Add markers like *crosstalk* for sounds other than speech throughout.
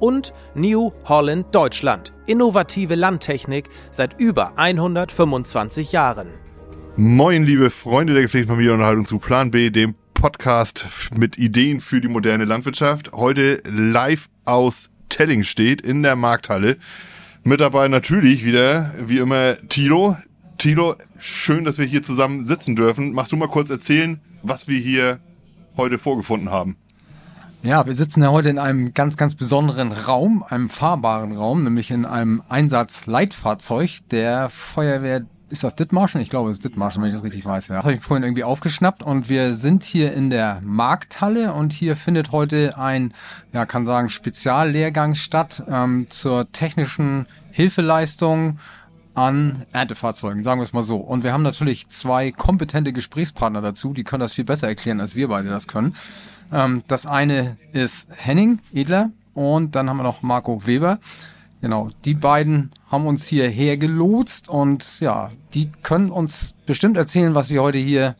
und New Holland Deutschland. Innovative Landtechnik seit über 125 Jahren. Moin, liebe Freunde der gepflegten Familienunterhaltung zu Plan B, dem Podcast mit Ideen für die moderne Landwirtschaft. Heute live aus Telling steht in der Markthalle. Mit dabei natürlich wieder, wie immer, Tilo. Tilo, schön, dass wir hier zusammen sitzen dürfen. Machst du mal kurz erzählen, was wir hier heute vorgefunden haben? Ja, wir sitzen ja heute in einem ganz, ganz besonderen Raum, einem fahrbaren Raum, nämlich in einem Einsatzleitfahrzeug der Feuerwehr. Ist das Dithmarschen? Ich glaube, es ist Dithmarschen, wenn ich das richtig weiß. Ja. Das habe ich vorhin irgendwie aufgeschnappt und wir sind hier in der Markthalle und hier findet heute ein, ja, kann sagen, Speziallehrgang statt ähm, zur technischen Hilfeleistung an Erntefahrzeugen, sagen wir es mal so. Und wir haben natürlich zwei kompetente Gesprächspartner dazu, die können das viel besser erklären, als wir beide das können. Ähm, das eine ist Henning Edler und dann haben wir noch Marco Weber. Genau, die beiden haben uns hierher gelotst und ja, die können uns bestimmt erzählen, was wir heute hier,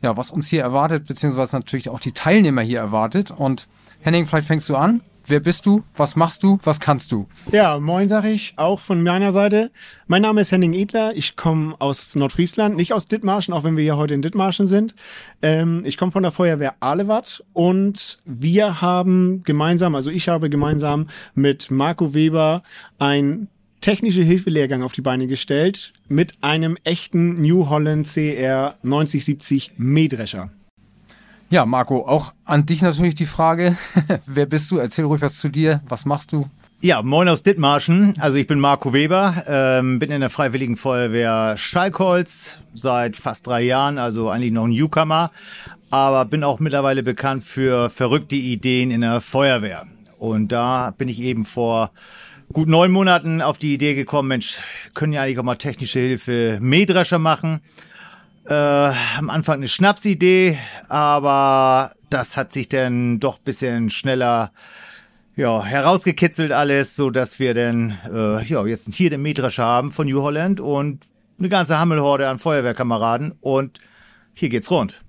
ja, was uns hier erwartet, beziehungsweise natürlich auch die Teilnehmer hier erwartet. Und Henning, vielleicht fängst du an. Wer bist du? Was machst du? Was kannst du? Ja, moin sag ich, auch von meiner Seite. Mein Name ist Henning Edler. Ich komme aus Nordfriesland, nicht aus Dithmarschen, auch wenn wir hier heute in Dithmarschen sind. Ähm, ich komme von der Feuerwehr Alewatt und wir haben gemeinsam, also ich habe gemeinsam mit Marco Weber ein technische Hilfelehrgang auf die Beine gestellt mit einem echten New Holland CR 9070 Mähdrescher. Ja, Marco, auch an dich natürlich die Frage. *laughs* Wer bist du? Erzähl ruhig was zu dir. Was machst du? Ja, moin aus Dithmarschen. Also ich bin Marco Weber, ähm, bin in der Freiwilligen Feuerwehr Schalkholz seit fast drei Jahren, also eigentlich noch ein Newcomer, aber bin auch mittlerweile bekannt für verrückte Ideen in der Feuerwehr. Und da bin ich eben vor gut neun Monaten auf die Idee gekommen, Mensch, können ja eigentlich auch mal technische Hilfe Mähdrescher machen. Äh, am Anfang eine Schnapsidee, aber das hat sich dann doch bisschen schneller ja, herausgekitzelt alles, so dass wir dann äh, ja, jetzt hier den Mähdrescher haben von New Holland und eine ganze Hammelhorde an Feuerwehrkameraden und hier geht's rund.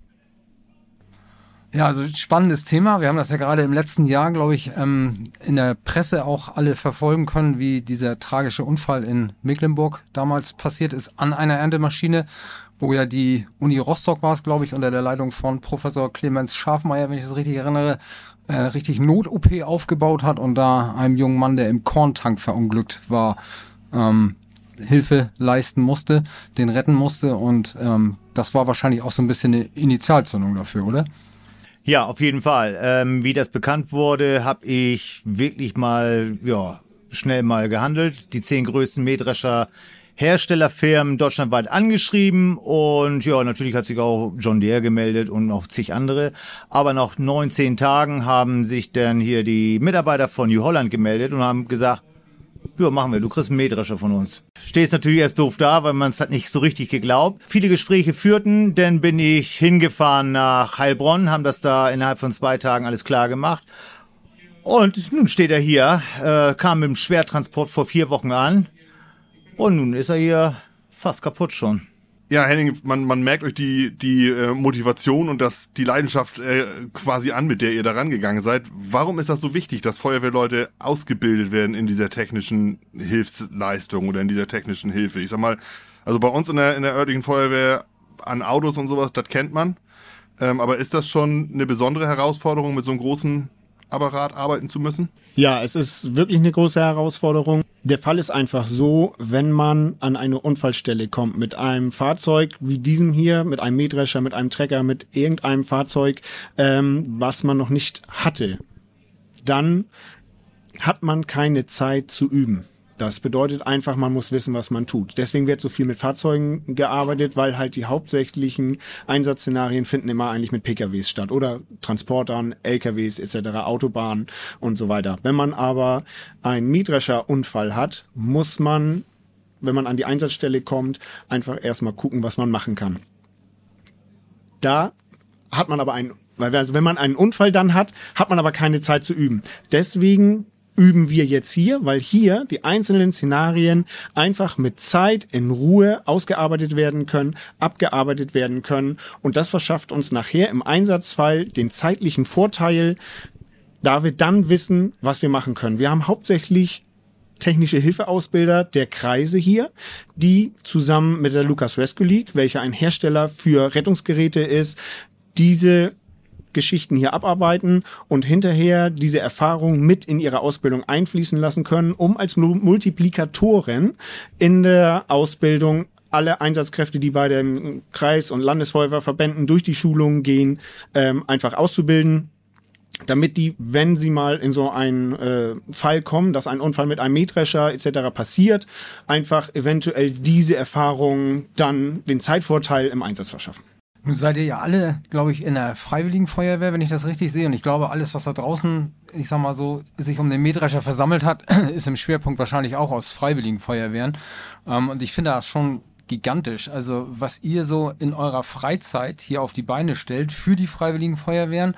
Ja, also spannendes Thema. Wir haben das ja gerade im letzten Jahr, glaube ich, ähm, in der Presse auch alle verfolgen können, wie dieser tragische Unfall in Mecklenburg damals passiert ist an einer Erntemaschine wo ja die Uni Rostock war es, glaube ich, unter der Leitung von Professor Clemens Schafmeier, wenn ich das richtig erinnere, äh, richtig Not-OP aufgebaut hat und da einem jungen Mann, der im Korntank verunglückt war, ähm, Hilfe leisten musste, den retten musste und ähm, das war wahrscheinlich auch so ein bisschen eine Initialzündung dafür, oder? Ja, auf jeden Fall. Ähm, wie das bekannt wurde, habe ich wirklich mal, ja, schnell mal gehandelt. Die zehn größten Mähdrescher Herstellerfirmen deutschlandweit angeschrieben und ja, natürlich hat sich auch John Deere gemeldet und noch zig andere. Aber nach 19 Tagen haben sich dann hier die Mitarbeiter von New Holland gemeldet und haben gesagt, ja, machen wir, du kriegst einen Mähdrescher von uns. Stehst natürlich erst doof da, weil man es hat nicht so richtig geglaubt. Viele Gespräche führten, dann bin ich hingefahren nach Heilbronn, haben das da innerhalb von zwei Tagen alles klar gemacht. Und nun steht er hier, äh, kam mit dem Schwertransport vor vier Wochen an, und nun ist er hier fast kaputt schon. Ja, Henning, man, man merkt euch die, die äh, Motivation und das, die Leidenschaft äh, quasi an, mit der ihr da rangegangen seid. Warum ist das so wichtig, dass Feuerwehrleute ausgebildet werden in dieser technischen Hilfsleistung oder in dieser technischen Hilfe? Ich sag mal, also bei uns in der, in der örtlichen Feuerwehr an Autos und sowas, das kennt man. Ähm, aber ist das schon eine besondere Herausforderung, mit so einem großen Apparat arbeiten zu müssen? Ja, es ist wirklich eine große Herausforderung. Der Fall ist einfach so, wenn man an eine Unfallstelle kommt mit einem Fahrzeug wie diesem hier, mit einem Mähdrescher, mit einem Trecker, mit irgendeinem Fahrzeug, ähm, was man noch nicht hatte, dann hat man keine Zeit zu üben. Das bedeutet einfach, man muss wissen, was man tut. Deswegen wird so viel mit Fahrzeugen gearbeitet, weil halt die hauptsächlichen Einsatzszenarien finden immer eigentlich mit PKWs statt oder Transportern, LKWs etc., Autobahnen und so weiter. Wenn man aber einen Mietrescher-Unfall hat, muss man wenn man an die Einsatzstelle kommt, einfach erstmal gucken, was man machen kann. Da hat man aber einen, weil also wenn man einen Unfall dann hat, hat man aber keine Zeit zu üben. Deswegen üben wir jetzt hier, weil hier die einzelnen Szenarien einfach mit Zeit in Ruhe ausgearbeitet werden können, abgearbeitet werden können und das verschafft uns nachher im Einsatzfall den zeitlichen Vorteil, da wir dann wissen, was wir machen können. Wir haben hauptsächlich technische Hilfeausbilder der Kreise hier, die zusammen mit der Lucas Rescue League, welcher ein Hersteller für Rettungsgeräte ist, diese Geschichten hier abarbeiten und hinterher diese Erfahrung mit in ihre Ausbildung einfließen lassen können, um als Multiplikatoren in der Ausbildung alle Einsatzkräfte, die bei den Kreis- und Landesfeuerwehrverbänden durch die Schulungen gehen, ähm, einfach auszubilden, damit die, wenn sie mal in so einen äh, Fall kommen, dass ein Unfall mit einem Mähdrescher etc. passiert, einfach eventuell diese Erfahrung dann den Zeitvorteil im Einsatz verschaffen. Nun seid ihr ja alle, glaube ich, in der Freiwilligen Feuerwehr, wenn ich das richtig sehe. Und ich glaube, alles, was da draußen, ich sag mal so, sich um den Mähdrescher versammelt hat, *clears throat* ist im Schwerpunkt wahrscheinlich auch aus Freiwilligen Feuerwehren. Ähm, und ich finde das schon gigantisch. Also was ihr so in eurer Freizeit hier auf die Beine stellt für die Freiwilligen Feuerwehren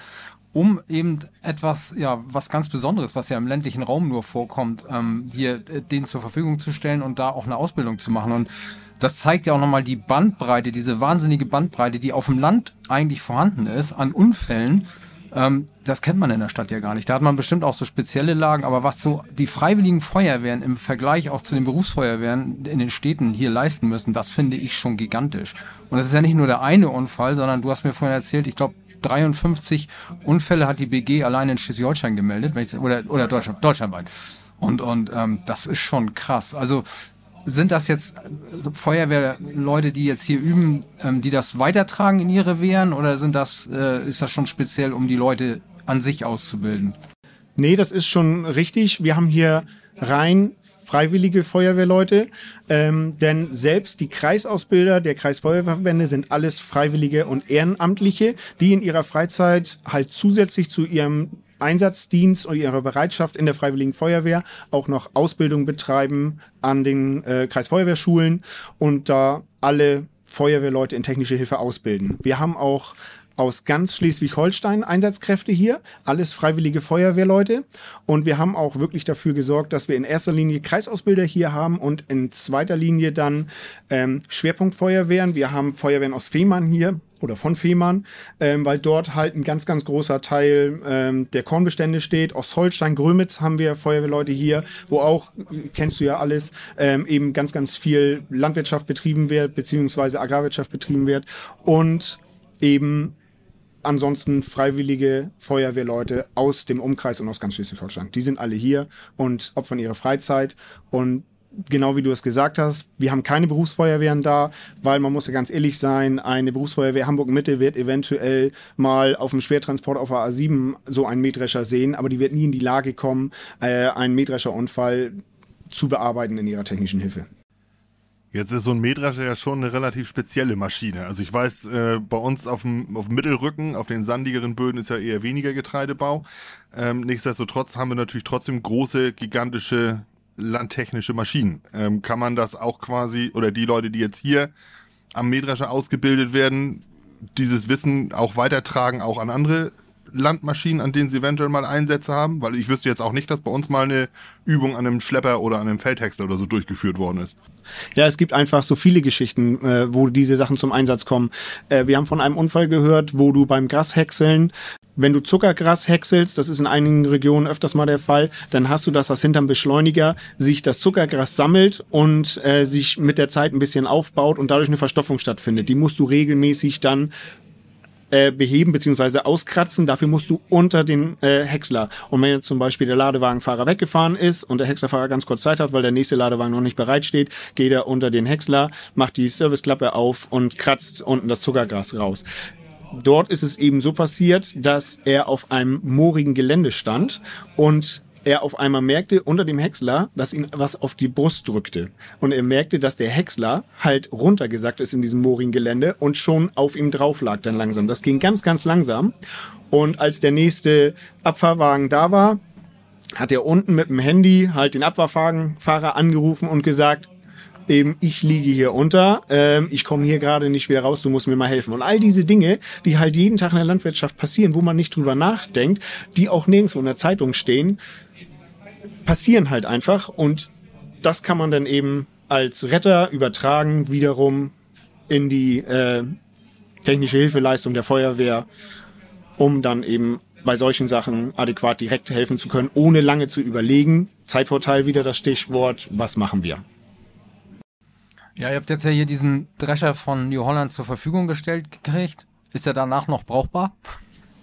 um eben etwas, ja, was ganz Besonderes, was ja im ländlichen Raum nur vorkommt, ähm, hier äh, denen zur Verfügung zu stellen und da auch eine Ausbildung zu machen. Und das zeigt ja auch nochmal die Bandbreite, diese wahnsinnige Bandbreite, die auf dem Land eigentlich vorhanden ist an Unfällen. Ähm, das kennt man in der Stadt ja gar nicht. Da hat man bestimmt auch so spezielle Lagen, aber was so die freiwilligen Feuerwehren im Vergleich auch zu den Berufsfeuerwehren in den Städten hier leisten müssen, das finde ich schon gigantisch. Und es ist ja nicht nur der eine Unfall, sondern du hast mir vorhin erzählt, ich glaube, 53 Unfälle hat die BG allein in Schleswig-Holstein gemeldet, oder, oder Deutschland, deutschlandweit. Und, und ähm, das ist schon krass. Also sind das jetzt Feuerwehrleute, die jetzt hier üben, ähm, die das weitertragen in ihre Wehren oder sind das, äh, ist das schon speziell, um die Leute an sich auszubilden? Nee, das ist schon richtig. Wir haben hier rein freiwillige Feuerwehrleute, ähm, denn selbst die Kreisausbilder der Kreisfeuerwehrverbände sind alles Freiwillige und Ehrenamtliche, die in ihrer Freizeit halt zusätzlich zu ihrem Einsatzdienst und ihrer Bereitschaft in der Freiwilligen Feuerwehr auch noch Ausbildung betreiben an den äh, Kreisfeuerwehrschulen und da alle Feuerwehrleute in technische Hilfe ausbilden. Wir haben auch aus ganz Schleswig-Holstein Einsatzkräfte hier, alles freiwillige Feuerwehrleute. Und wir haben auch wirklich dafür gesorgt, dass wir in erster Linie Kreisausbilder hier haben und in zweiter Linie dann ähm, Schwerpunktfeuerwehren. Wir haben Feuerwehren aus Fehmarn hier oder von Fehmarn, ähm, weil dort halt ein ganz, ganz großer Teil ähm, der Kornbestände steht. Aus Holstein, Grömitz haben wir Feuerwehrleute hier, wo auch, kennst du ja alles, ähm, eben ganz, ganz viel Landwirtschaft betrieben wird, beziehungsweise Agrarwirtschaft betrieben wird und eben ansonsten freiwillige Feuerwehrleute aus dem Umkreis und aus ganz Schleswig-Holstein. Die sind alle hier und opfern ihre Freizeit und genau wie du es gesagt hast, wir haben keine Berufsfeuerwehren da, weil man muss ja ganz ehrlich sein, eine Berufsfeuerwehr Hamburg Mitte wird eventuell mal auf dem Schwertransport auf der A7 so einen Mähdrescher sehen, aber die wird nie in die Lage kommen, äh, einen Mähdrescherunfall zu bearbeiten in ihrer technischen Hilfe. Jetzt ist so ein Mähdrescher ja schon eine relativ spezielle Maschine. Also ich weiß, äh, bei uns auf dem, auf dem Mittelrücken, auf den sandigeren Böden ist ja eher weniger Getreidebau. Ähm, nichtsdestotrotz haben wir natürlich trotzdem große, gigantische landtechnische Maschinen. Ähm, kann man das auch quasi, oder die Leute, die jetzt hier am Mähdrescher ausgebildet werden, dieses Wissen auch weitertragen, auch an andere Landmaschinen, an denen sie eventuell mal Einsätze haben? Weil ich wüsste jetzt auch nicht, dass bei uns mal eine Übung an einem Schlepper oder an einem Feldhäcksler oder so durchgeführt worden ist. Ja, es gibt einfach so viele Geschichten, äh, wo diese Sachen zum Einsatz kommen. Äh, wir haben von einem Unfall gehört, wo du beim Grashäckseln wenn du Zuckergras häckselst, das ist in einigen Regionen öfters mal der Fall, dann hast du das, dass hinterm Beschleuniger sich das Zuckergras sammelt und äh, sich mit der Zeit ein bisschen aufbaut und dadurch eine Verstoffung stattfindet. Die musst du regelmäßig dann äh, beheben bzw. auskratzen. Dafür musst du unter den äh, Häcksler. Und wenn jetzt zum Beispiel der Ladewagenfahrer weggefahren ist und der Häckslerfahrer ganz kurz Zeit hat, weil der nächste Ladewagen noch nicht bereit steht, geht er unter den Häcksler, macht die Serviceklappe auf und kratzt unten das Zuckergras raus. Dort ist es eben so passiert, dass er auf einem moorigen Gelände stand und er auf einmal merkte unter dem Häcksler, dass ihn was auf die Brust drückte. Und er merkte, dass der Häcksler halt runtergesackt ist in diesem moorigen Gelände und schon auf ihm drauf lag dann langsam. Das ging ganz, ganz langsam. Und als der nächste Abfahrwagen da war, hat er unten mit dem Handy halt den Abfahrfahrer angerufen und gesagt, eben ich liege hier unter, ähm, ich komme hier gerade nicht wieder raus, du musst mir mal helfen. Und all diese Dinge, die halt jeden Tag in der Landwirtschaft passieren, wo man nicht drüber nachdenkt, die auch nirgendwo in der Zeitung stehen, passieren halt einfach und das kann man dann eben als Retter übertragen wiederum in die äh, technische Hilfeleistung der Feuerwehr, um dann eben bei solchen Sachen adäquat direkt helfen zu können, ohne lange zu überlegen. Zeitvorteil wieder das Stichwort, was machen wir? Ja, ihr habt jetzt ja hier diesen Drescher von New Holland zur Verfügung gestellt gekriegt. Ist er danach noch brauchbar?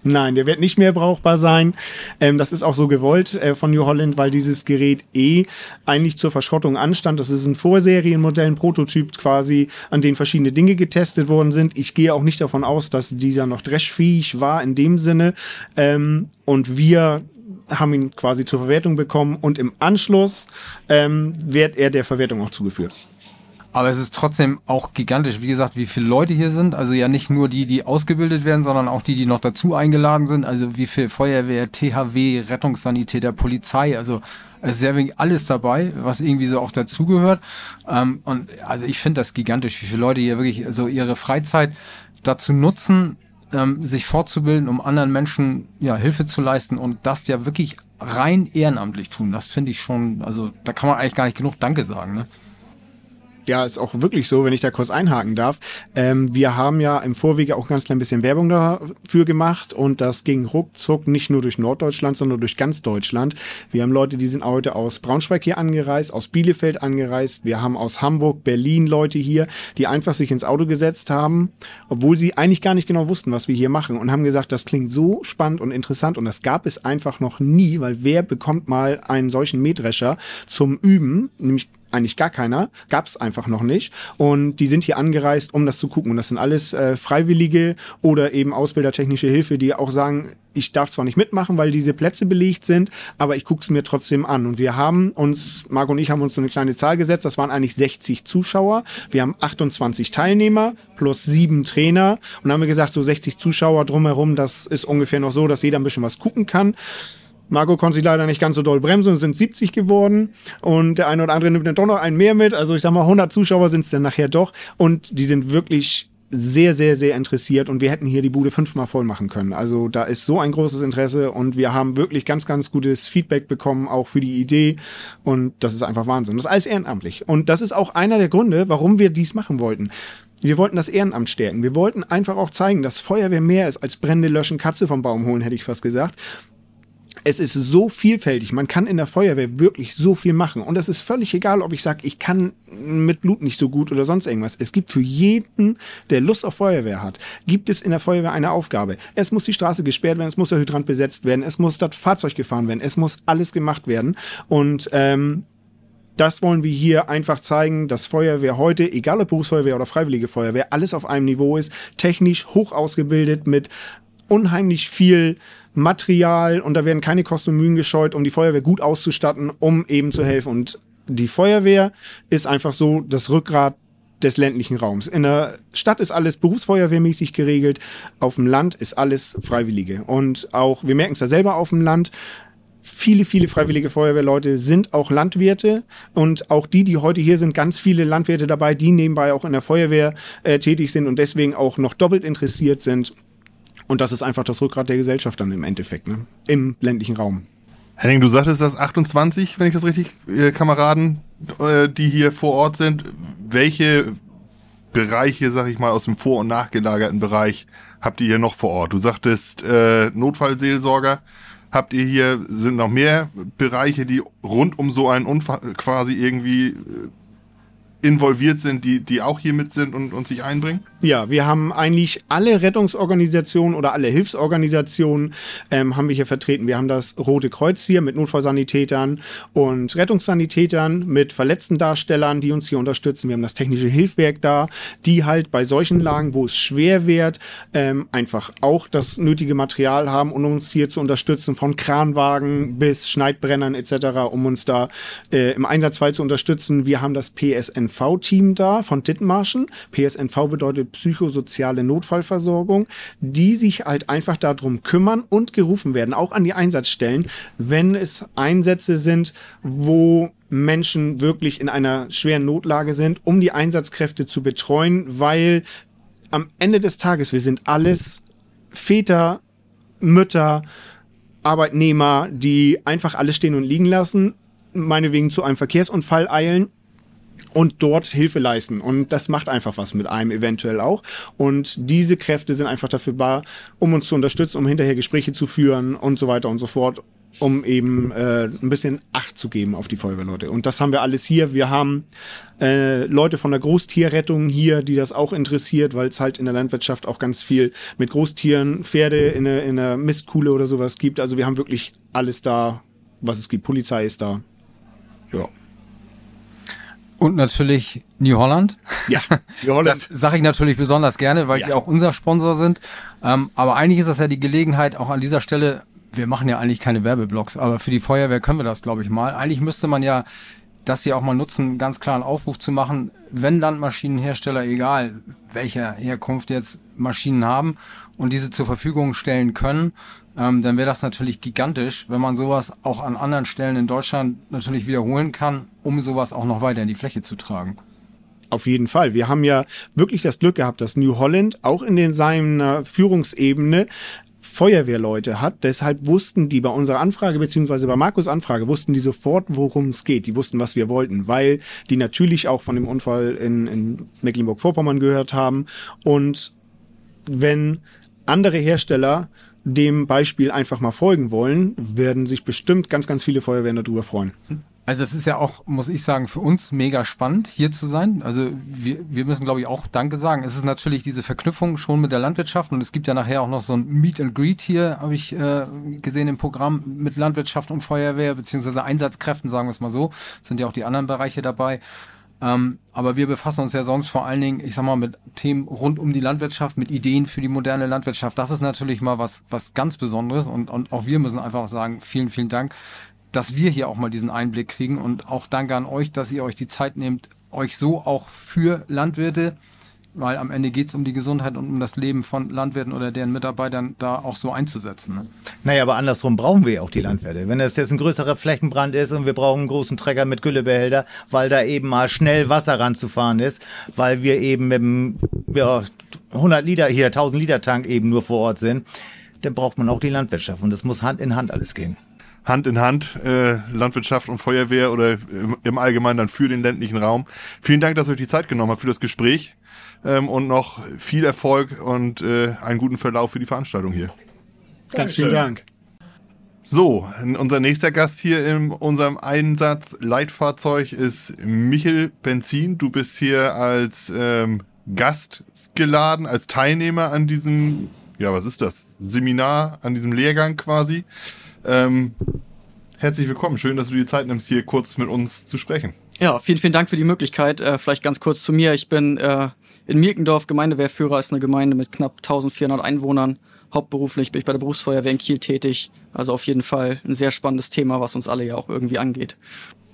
Nein, der wird nicht mehr brauchbar sein. Ähm, das ist auch so gewollt äh, von New Holland, weil dieses Gerät eh eigentlich zur Verschrottung anstand. Das ist ein Vorserienmodell, ein Prototyp quasi, an dem verschiedene Dinge getestet worden sind. Ich gehe auch nicht davon aus, dass dieser noch dreschfähig war in dem Sinne. Ähm, und wir haben ihn quasi zur Verwertung bekommen und im Anschluss ähm, wird er der Verwertung auch zugeführt. Aber es ist trotzdem auch gigantisch, wie gesagt, wie viele Leute hier sind. Also ja nicht nur die, die ausgebildet werden, sondern auch die, die noch dazu eingeladen sind. Also wie viel Feuerwehr, THW, Rettungssanitäter, Polizei. Also es ist sehr wenig alles dabei, was irgendwie so auch dazugehört. Ähm, und also ich finde das gigantisch, wie viele Leute hier wirklich so ihre Freizeit dazu nutzen, ähm, sich fortzubilden, um anderen Menschen ja Hilfe zu leisten und das ja wirklich rein ehrenamtlich tun. Das finde ich schon, also da kann man eigentlich gar nicht genug Danke sagen. Ne? Ja, ist auch wirklich so, wenn ich da kurz einhaken darf. Ähm, wir haben ja im Vorwege auch ganz klein bisschen Werbung dafür gemacht und das ging ruckzuck nicht nur durch Norddeutschland, sondern durch ganz Deutschland. Wir haben Leute, die sind heute aus Braunschweig hier angereist, aus Bielefeld angereist. Wir haben aus Hamburg, Berlin Leute hier, die einfach sich ins Auto gesetzt haben, obwohl sie eigentlich gar nicht genau wussten, was wir hier machen und haben gesagt, das klingt so spannend und interessant und das gab es einfach noch nie, weil wer bekommt mal einen solchen Mähdrescher zum Üben, nämlich eigentlich gar keiner, gab es einfach noch nicht. Und die sind hier angereist, um das zu gucken. Und das sind alles äh, Freiwillige oder eben Ausbildertechnische Hilfe, die auch sagen, ich darf zwar nicht mitmachen, weil diese Plätze belegt sind, aber ich gucke es mir trotzdem an. Und wir haben uns, Marco und ich haben uns so eine kleine Zahl gesetzt, das waren eigentlich 60 Zuschauer. Wir haben 28 Teilnehmer plus sieben Trainer und haben wir gesagt, so 60 Zuschauer drumherum, das ist ungefähr noch so, dass jeder ein bisschen was gucken kann. Marco konnte sich leider nicht ganz so doll bremsen sind 70 geworden. Und der eine oder andere nimmt dann doch noch einen mehr mit. Also ich sag mal, 100 Zuschauer sind es dann nachher doch. Und die sind wirklich sehr, sehr, sehr interessiert und wir hätten hier die Bude fünfmal voll machen können. Also da ist so ein großes Interesse und wir haben wirklich ganz, ganz gutes Feedback bekommen, auch für die Idee und das ist einfach Wahnsinn. Das ist alles ehrenamtlich und das ist auch einer der Gründe, warum wir dies machen wollten. Wir wollten das Ehrenamt stärken. Wir wollten einfach auch zeigen, dass Feuerwehr mehr ist als Brände löschen, Katze vom Baum holen, hätte ich fast gesagt es ist so vielfältig. Man kann in der Feuerwehr wirklich so viel machen. Und es ist völlig egal, ob ich sage, ich kann mit Blut nicht so gut oder sonst irgendwas. Es gibt für jeden, der Lust auf Feuerwehr hat, gibt es in der Feuerwehr eine Aufgabe. Es muss die Straße gesperrt werden, es muss der Hydrant besetzt werden, es muss das Fahrzeug gefahren werden, es muss alles gemacht werden. Und ähm, das wollen wir hier einfach zeigen, dass Feuerwehr heute, egal ob Berufsfeuerwehr oder Freiwillige Feuerwehr, alles auf einem Niveau ist, technisch hoch ausgebildet mit unheimlich viel Material und da werden keine Kosten und Mühen gescheut, um die Feuerwehr gut auszustatten, um eben zu helfen. Und die Feuerwehr ist einfach so das Rückgrat des ländlichen Raums. In der Stadt ist alles berufsfeuerwehrmäßig geregelt, auf dem Land ist alles Freiwillige. Und auch, wir merken es ja selber auf dem Land, viele, viele freiwillige Feuerwehrleute sind auch Landwirte und auch die, die heute hier sind, ganz viele Landwirte dabei, die nebenbei auch in der Feuerwehr äh, tätig sind und deswegen auch noch doppelt interessiert sind und das ist einfach das Rückgrat der Gesellschaft dann im Endeffekt, ne? im ländlichen Raum. Henning, du sagtest, dass 28, wenn ich das richtig, äh, Kameraden, äh, die hier vor Ort sind. Welche Bereiche, sag ich mal, aus dem vor- und nachgelagerten Bereich habt ihr hier noch vor Ort? Du sagtest äh, Notfallseelsorger. Habt ihr hier, sind noch mehr Bereiche, die rund um so einen Unfall quasi irgendwie äh, involviert sind, die, die auch hier mit sind und, und sich einbringen? Ja, wir haben eigentlich alle Rettungsorganisationen oder alle Hilfsorganisationen ähm, haben wir hier vertreten. Wir haben das Rote Kreuz hier mit Notfallsanitätern und Rettungssanitätern mit verletzten Darstellern, die uns hier unterstützen. Wir haben das technische Hilfswerk da, die halt bei solchen Lagen, wo es schwer wird, ähm, einfach auch das nötige Material haben, um uns hier zu unterstützen, von Kranwagen bis Schneidbrennern etc., um uns da äh, im Einsatzfall zu unterstützen. Wir haben das PSNV PSNV-Team da von Dithmarschen. PSNV bedeutet psychosoziale Notfallversorgung, die sich halt einfach darum kümmern und gerufen werden, auch an die Einsatzstellen, wenn es Einsätze sind, wo Menschen wirklich in einer schweren Notlage sind, um die Einsatzkräfte zu betreuen, weil am Ende des Tages, wir sind alles Väter, Mütter, Arbeitnehmer, die einfach alles stehen und liegen lassen, meinetwegen zu einem Verkehrsunfall eilen und dort Hilfe leisten. Und das macht einfach was mit einem eventuell auch. Und diese Kräfte sind einfach dafür da, um uns zu unterstützen, um hinterher Gespräche zu führen und so weiter und so fort um eben äh, ein bisschen Acht zu geben auf die Feuerwehrleute. Und das haben wir alles hier. Wir haben äh, Leute von der Großtierrettung hier, die das auch interessiert, weil es halt in der Landwirtschaft auch ganz viel mit Großtieren, Pferde in der, in der Mistkuhle oder sowas gibt. Also wir haben wirklich alles da, was es gibt. Polizei ist da. Ja. Und natürlich New Holland. Ja, New *laughs* Holland. Das sage ich natürlich besonders gerne, weil Ja. die auch unser Sponsor sind. Ähm, aber eigentlich ist das ja die Gelegenheit, auch an dieser Stelle, wir machen ja eigentlich keine Werbeblocks, aber für die Feuerwehr können wir das, glaube ich, mal. Eigentlich müsste man ja das hier auch mal nutzen, einen ganz klaren Aufruf zu machen, wenn Landmaschinenhersteller, egal welcher Herkunft jetzt Maschinen haben und diese zur Verfügung stellen können, ähm, dann wäre das natürlich gigantisch, wenn man sowas auch an anderen Stellen in Deutschland natürlich wiederholen kann, um sowas auch noch weiter in die Fläche zu tragen. Auf jeden Fall. Wir haben ja wirklich das Glück gehabt, dass New Holland auch in den seiner Führungsebene Feuerwehrleute hat. Deshalb wussten die bei unserer Anfrage, beziehungsweise bei Markus Anfrage, wussten die sofort, worum es geht. Die wussten, was wir wollten, weil die natürlich auch von dem Unfall in, in Mecklenburg-Vorpommern gehört haben. Und wenn andere Hersteller dem Beispiel einfach mal folgen wollen, werden sich bestimmt ganz, ganz viele Feuerwehren darüber freuen. Also es ist ja auch, muss ich sagen, für uns mega spannend, hier zu sein. Also wir, wir müssen, glaube ich, auch Danke sagen. Es ist natürlich diese Verknüpfung schon mit der Landwirtschaft und es gibt ja nachher auch noch so ein Meet and Greet hier, habe ich äh, gesehen im Programm mit Landwirtschaft und Feuerwehr, beziehungsweise Einsatzkräften, sagen wir es mal so. Sind ja auch die anderen Bereiche dabei. Ähm, aber wir befassen uns ja sonst vor allen Dingen, ich sag mal, mit Themen rund um die Landwirtschaft, mit Ideen für die moderne Landwirtschaft. Das ist natürlich mal was, was ganz Besonderes und, und auch wir müssen einfach sagen, vielen, vielen Dank, dass wir hier auch mal diesen Einblick kriegen und auch danke an euch, dass ihr euch die Zeit nehmt, euch so auch für Landwirte, weil am Ende geht es um die Gesundheit und um das Leben von Landwirten oder deren Mitarbeitern da auch so einzusetzen. Ne? Naja, aber andersrum brauchen wir ja auch die Landwirte. Wenn es jetzt ein größerer Flächenbrand ist und wir brauchen einen großen Trecker mit Güllebehälter, weil da eben mal schnell Wasser ranzufahren ist, weil wir eben mit dem ja, 100 Liter, hier 1000 Liter Tank eben nur vor Ort sind, dann braucht man auch die Landwirtschaft und das muss Hand in Hand alles gehen. Hand in Hand, äh, Landwirtschaft und Feuerwehr oder im, im Allgemeinen dann für den ländlichen Raum. Vielen Dank, dass ihr euch die Zeit genommen habt für das Gespräch ähm, und noch viel Erfolg und äh, einen guten Verlauf für die Veranstaltung hier. Ganz vielen Dank. So, unser nächster Gast hier in unserem Einsatz Leitfahrzeug ist Michel Benzin. Du bist hier als ähm, Gast geladen, als Teilnehmer an diesem, ja, was ist das? Seminar, an diesem Lehrgang quasi. Ähm, herzlich willkommen. Schön, dass du die Zeit nimmst, hier kurz mit uns zu sprechen. Ja, vielen, vielen Dank für die Möglichkeit. Äh, vielleicht ganz kurz zu mir. Ich bin äh, in Mirkendorf Gemeindewehrführer, ist eine Gemeinde mit knapp 1400 Einwohnern. Hauptberuflich bin ich bei der Berufsfeuerwehr in Kiel tätig. Also auf jeden Fall ein sehr spannendes Thema, was uns alle ja auch irgendwie angeht.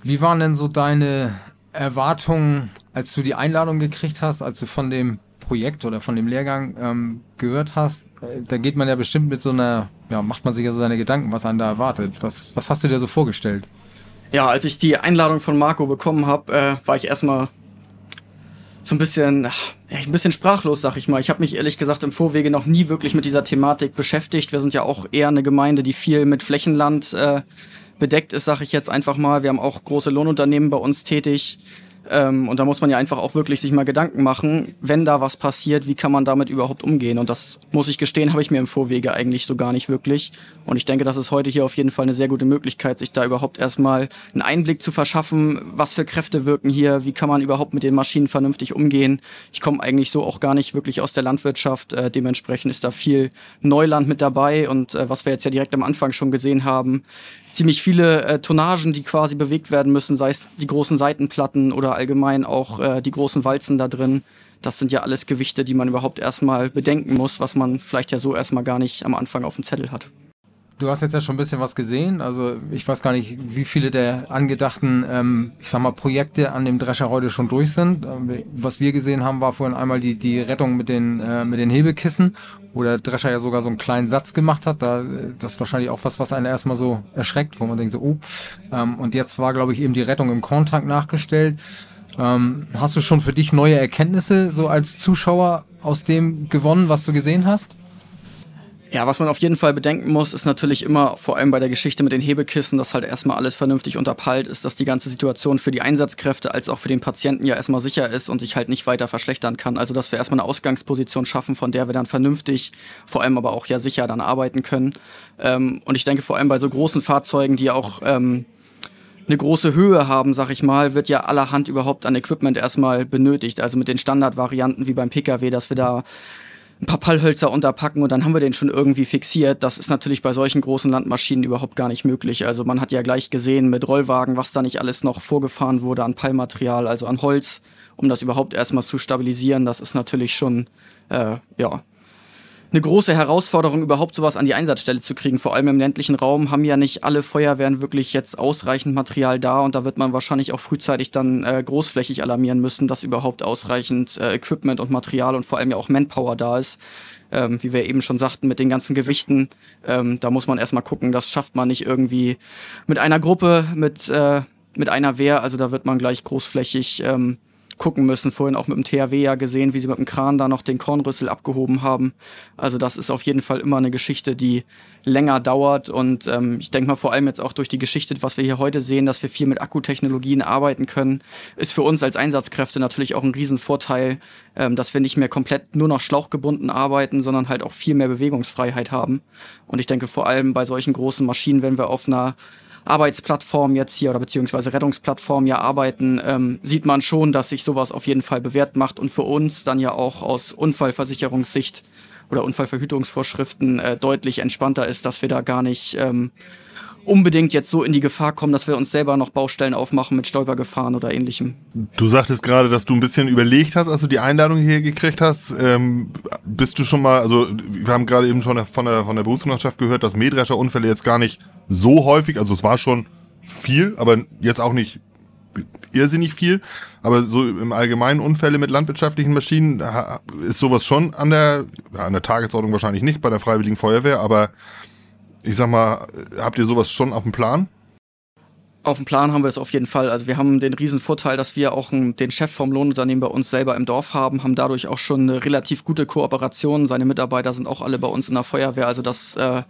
Wie waren denn so deine Erwartungen, als du die Einladung gekriegt hast, als du von dem Projekt oder von dem Lehrgang ähm, gehört hast? Da geht man ja bestimmt mit so einer, ja, macht man sich ja so seine Gedanken, was einen da erwartet. Was, was hast du dir so vorgestellt? Ja, als ich die Einladung von Marco bekommen habe, äh, war ich erstmal so ein bisschen, ein bisschen sprachlos, sag ich mal. Ich habe mich ehrlich gesagt im Vorwege noch nie wirklich mit dieser Thematik beschäftigt. Wir sind ja auch eher eine Gemeinde, die viel mit Flächenland äh, bedeckt ist, sag ich jetzt einfach mal. Wir haben auch große Lohnunternehmen bei uns tätig. Ähm, und da muss man ja einfach auch wirklich sich mal Gedanken machen, wenn da was passiert, wie kann man damit überhaupt umgehen? Und das muss ich gestehen, habe ich mir im Vorwege eigentlich so gar nicht wirklich. Und ich denke, das ist heute hier auf jeden Fall eine sehr gute Möglichkeit, sich da überhaupt erstmal einen Einblick zu verschaffen, was für Kräfte wirken hier, wie kann man überhaupt mit den Maschinen vernünftig umgehen. Ich komme eigentlich so auch gar nicht wirklich aus der Landwirtschaft. Äh, dementsprechend ist da viel Neuland mit dabei. Und äh, was wir jetzt ja direkt am Anfang schon gesehen haben, ziemlich viele äh, Tonnagen, die quasi bewegt werden müssen, sei es die großen Seitenplatten oder allgemein auch äh, die großen Walzen da drin. Das sind ja alles Gewichte, die man überhaupt erstmal bedenken muss, was man vielleicht ja so erstmal gar nicht am Anfang auf dem Zettel hat. Du hast jetzt ja schon ein bisschen was gesehen. Also ich weiß gar nicht, wie viele der angedachten, ähm, ich sag mal, Projekte an dem Drescher heute schon durch sind. Ähm, was wir gesehen haben, war vorhin einmal die, die Rettung mit den, äh, mit den Hebekissen, wo der Drescher ja sogar so einen kleinen Satz gemacht hat. Da, das ist wahrscheinlich auch was, was einen erstmal so erschreckt, wo man denkt so, oh. Ähm, und jetzt war, glaube ich, eben die Rettung im Korntank nachgestellt. Ähm, hast du schon für dich neue Erkenntnisse so als Zuschauer aus dem gewonnen, was du gesehen hast? Ja, was man auf jeden Fall bedenken muss, ist natürlich immer, vor allem bei der Geschichte mit den Hebekissen, dass halt erstmal alles vernünftig unterpeilt ist, dass die ganze Situation für die Einsatzkräfte als auch für den Patienten ja erstmal sicher ist und sich halt nicht weiter verschlechtern kann. Also, dass wir erstmal eine Ausgangsposition schaffen, von der wir dann vernünftig, vor allem aber auch ja sicher dann arbeiten können. Ähm, und ich denke vor allem bei so großen Fahrzeugen, die auch ähm, eine große Höhe haben, sag ich mal, wird ja allerhand überhaupt an Equipment erstmal benötigt. Also mit den Standardvarianten wie beim Pkw, dass wir da ein paar Pallhölzer unterpacken und dann haben wir den schon irgendwie fixiert. Das ist natürlich bei solchen großen Landmaschinen überhaupt gar nicht möglich. Also man hat ja gleich gesehen mit Rollwagen, was da nicht alles noch vorgefahren wurde an Pallmaterial, also an Holz, um das überhaupt erstmal zu stabilisieren. Das ist natürlich schon, äh, ja, eine große Herausforderung, überhaupt sowas an die Einsatzstelle zu kriegen. Vor allem im ländlichen Raum haben ja nicht alle Feuerwehren wirklich jetzt ausreichend Material da und da wird man wahrscheinlich auch frühzeitig dann äh, großflächig alarmieren müssen, dass überhaupt ausreichend äh, Equipment und Material und vor allem ja auch Manpower da ist. Ähm, wie wir eben schon sagten, mit den ganzen Gewichten, ähm, da muss man erstmal gucken, das schafft man nicht irgendwie mit einer Gruppe, mit, äh, mit einer Wehr, also da wird man gleich großflächig ähm, gucken müssen. Vorhin auch mit dem THW ja gesehen, wie sie mit dem Kran da noch den Kornrüssel abgehoben haben. Also das ist auf jeden Fall immer eine Geschichte, die länger dauert. Und ähm, ich denke mal vor allem jetzt auch durch die Geschichte, was wir hier heute sehen, dass wir viel mit Akkutechnologien arbeiten können, ist für uns als Einsatzkräfte natürlich auch ein Riesenvorteil, ähm, dass wir nicht mehr komplett nur noch schlauchgebunden arbeiten, sondern halt auch viel mehr Bewegungsfreiheit haben. Und ich denke vor allem bei solchen großen Maschinen, wenn wir auf einer Arbeitsplattform jetzt hier oder beziehungsweise Rettungsplattform ja arbeiten, ähm, sieht man schon, dass sich sowas auf jeden Fall bewährt macht und für uns dann ja auch aus Unfallversicherungssicht oder Unfallverhütungsvorschriften äh, deutlich entspannter ist, dass wir da gar nicht ähm, unbedingt jetzt so in die Gefahr kommen, dass wir uns selber noch Baustellen aufmachen mit Stolpergefahren oder ähnlichem. Du sagtest gerade, dass du ein bisschen überlegt hast, als du die Einladung hier gekriegt hast. Ähm, bist du schon mal, also wir haben gerade eben schon von der, von der Berufsmannschaft gehört, dass Mähdrescher-Unfälle jetzt gar nicht so häufig, also es war schon viel, aber jetzt auch nicht irrsinnig viel. Aber so im Allgemeinen Unfälle mit landwirtschaftlichen Maschinen ist sowas schon an der, an der Tagesordnung wahrscheinlich nicht bei der Freiwilligen Feuerwehr, aber ich sag mal, habt ihr sowas schon auf dem Plan? Auf dem Plan haben wir das auf jeden Fall. Also wir haben den riesen Vorteil, dass wir auch den Chef vom Lohnunternehmen bei uns selber im Dorf haben, haben dadurch auch schon eine relativ gute Kooperation. Seine Mitarbeiter sind auch alle bei uns in der Feuerwehr. Also das äh,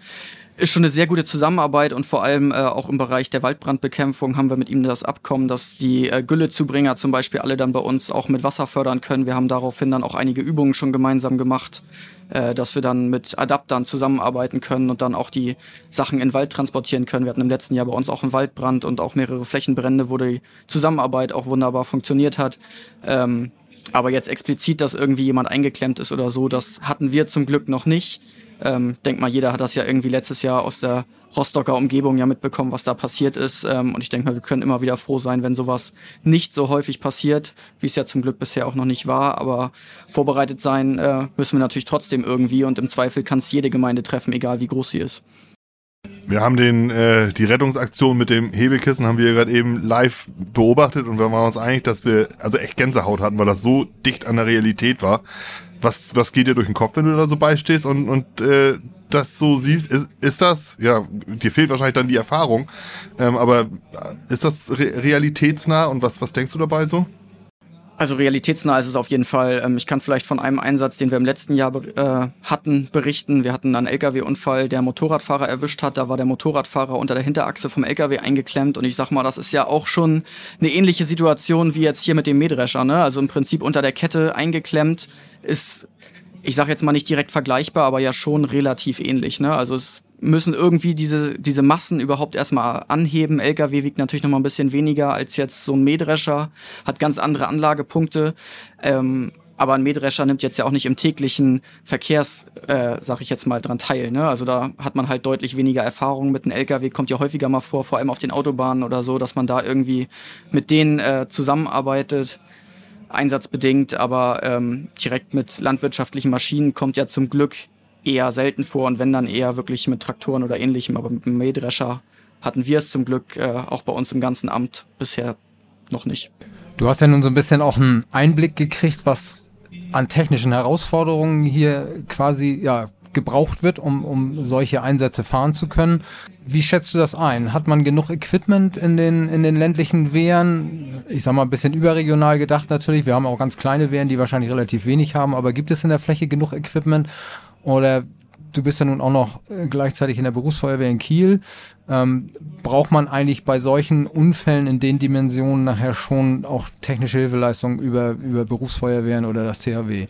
ist schon eine sehr gute Zusammenarbeit und vor allem äh, auch im Bereich der Waldbrandbekämpfung haben wir mit ihm das Abkommen, dass die äh, Güllezubringer zum Beispiel alle dann bei uns auch mit Wasser fördern können. Wir haben daraufhin dann auch einige Übungen schon gemeinsam gemacht, äh, dass wir dann mit Adaptern zusammenarbeiten können und dann auch die Sachen in den Wald transportieren können. Wir hatten im letzten Jahr bei uns auch einen Waldbrand und auch mehrere Flächenbrände, wo die Zusammenarbeit auch wunderbar funktioniert hat. Ähm, aber jetzt explizit, dass irgendwie jemand eingeklemmt ist oder so, das hatten wir zum Glück noch nicht. Ähm, denk mal, jeder hat das ja irgendwie letztes Jahr aus der Rostocker Umgebung ja mitbekommen, was da passiert ist. Ähm, und ich denke mal, wir können immer wieder froh sein, wenn sowas nicht so häufig passiert, wie es ja zum Glück bisher auch noch nicht war. Aber vorbereitet sein äh, müssen wir natürlich trotzdem irgendwie und im Zweifel kann es jede Gemeinde treffen, egal wie groß sie ist. Wir haben den, äh, die Rettungsaktion mit dem Hebekissen haben wir gerade eben live beobachtet und wir waren uns einig, dass wir also echt Gänsehaut hatten, weil das so dicht an der Realität war was, was geht dir durch den Kopf, wenn du da so beistehst und, und äh, das so siehst? Ist, ist das, ja, dir fehlt wahrscheinlich dann die Erfahrung, ähm, aber ist das re realitätsnah und was, was denkst du dabei so? Also realitätsnah ist es auf jeden Fall. Ähm, ich kann vielleicht von einem Einsatz, den wir im letzten Jahr äh, hatten, berichten. Wir hatten einen LKW-Unfall, der Motorradfahrer erwischt hat. Da war der Motorradfahrer unter der Hinterachse vom LKW eingeklemmt. Und ich sag mal, das ist ja auch schon eine ähnliche Situation wie jetzt hier mit dem Mähdrescher. Ne? Also im Prinzip unter der Kette eingeklemmt ist, ich sag jetzt mal nicht direkt vergleichbar, aber ja schon relativ ähnlich. Ne? Also es müssen irgendwie diese, diese Massen überhaupt erstmal anheben. LKW wiegt natürlich noch mal ein bisschen weniger als jetzt so ein Mähdrescher, hat ganz andere Anlagepunkte. Ähm, aber ein Mähdrescher nimmt jetzt ja auch nicht im täglichen Verkehrs, äh, sag ich jetzt mal, dran teil. Ne? Also da hat man halt deutlich weniger Erfahrung mit einem LKW, kommt ja häufiger mal vor, vor allem auf den Autobahnen oder so, dass man da irgendwie mit denen äh, zusammenarbeitet einsatzbedingt, aber ähm, direkt mit landwirtschaftlichen Maschinen kommt ja zum Glück eher selten vor und wenn dann eher wirklich mit Traktoren oder ähnlichem, aber mit einem Mähdrescher hatten wir es zum Glück äh, auch bei uns im ganzen Amt bisher noch nicht. Du hast ja nun so ein bisschen auch einen Einblick gekriegt, was an technischen Herausforderungen hier quasi ja, gebraucht wird, um, um solche Einsätze fahren zu können. Wie schätzt du das ein? Hat man genug Equipment in den, in den ländlichen Wehren? Ich sag mal, ein bisschen überregional gedacht natürlich. Wir haben auch ganz kleine Wehren, die wahrscheinlich relativ wenig haben, aber gibt es in der Fläche genug Equipment? Oder du bist ja nun auch noch äh, gleichzeitig in der Berufsfeuerwehr in Kiel. Ähm, braucht man eigentlich bei solchen Unfällen in den Dimensionen nachher schon auch technische Hilfeleistungen über, über Berufsfeuerwehren oder das THW?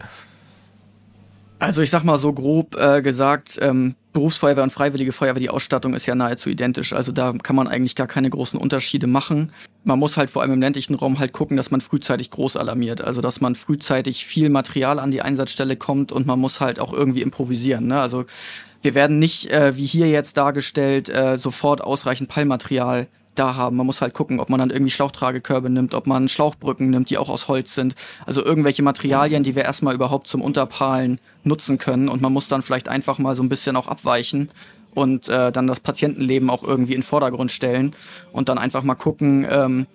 Also ich sag mal so grob äh, gesagt, ähm, Berufsfeuerwehr und Freiwillige Feuerwehr, die Ausstattung ist ja nahezu identisch. Also da kann man eigentlich gar keine großen Unterschiede machen. Man muss halt vor allem im ländlichen Raum halt gucken, dass man frühzeitig groß alarmiert. Also dass man frühzeitig viel Material an die Einsatzstelle kommt und man muss halt auch irgendwie improvisieren. Ne? Also wir werden nicht, äh, wie hier jetzt dargestellt, äh, sofort ausreichend Pallmaterial da haben. Man muss halt gucken, ob man dann irgendwie Schlauchtragekörbe nimmt, ob man Schlauchbrücken nimmt, die auch aus Holz sind. Also irgendwelche Materialien, die wir erstmal überhaupt zum Unterpalen nutzen können. Und man muss dann vielleicht einfach mal so ein bisschen auch abweichen und äh, dann das Patientenleben auch irgendwie in den Vordergrund stellen und dann einfach mal gucken, ähm,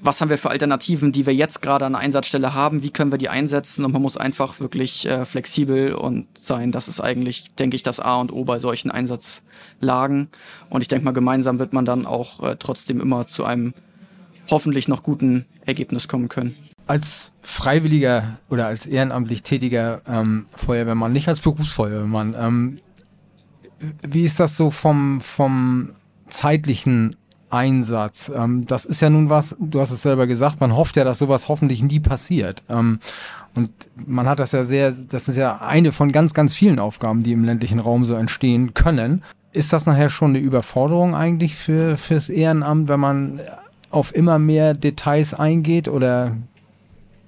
was haben wir für Alternativen, die wir jetzt gerade an der Einsatzstelle haben, wie können wir die einsetzen und man muss einfach wirklich äh, flexibel und sein. Das ist eigentlich, denke ich, das A und O bei solchen Einsatzlagen. Und ich denke mal, gemeinsam wird man dann auch äh, trotzdem immer zu einem hoffentlich noch guten Ergebnis kommen können. Als freiwilliger oder als ehrenamtlich tätiger ähm, Feuerwehrmann, nicht als Berufsfeuerwehrmann, ähm, wie ist das so vom, vom zeitlichen Einsatz. Ähm, das ist ja nun was, du hast es selber gesagt, man hofft ja, dass sowas hoffentlich nie passiert. Ähm, und man hat das ja sehr, das ist ja eine von ganz, ganz vielen Aufgaben, die im ländlichen Raum so entstehen können. Ist das nachher schon eine Überforderung eigentlich für, fürs Ehrenamt, wenn man auf immer mehr Details eingeht oder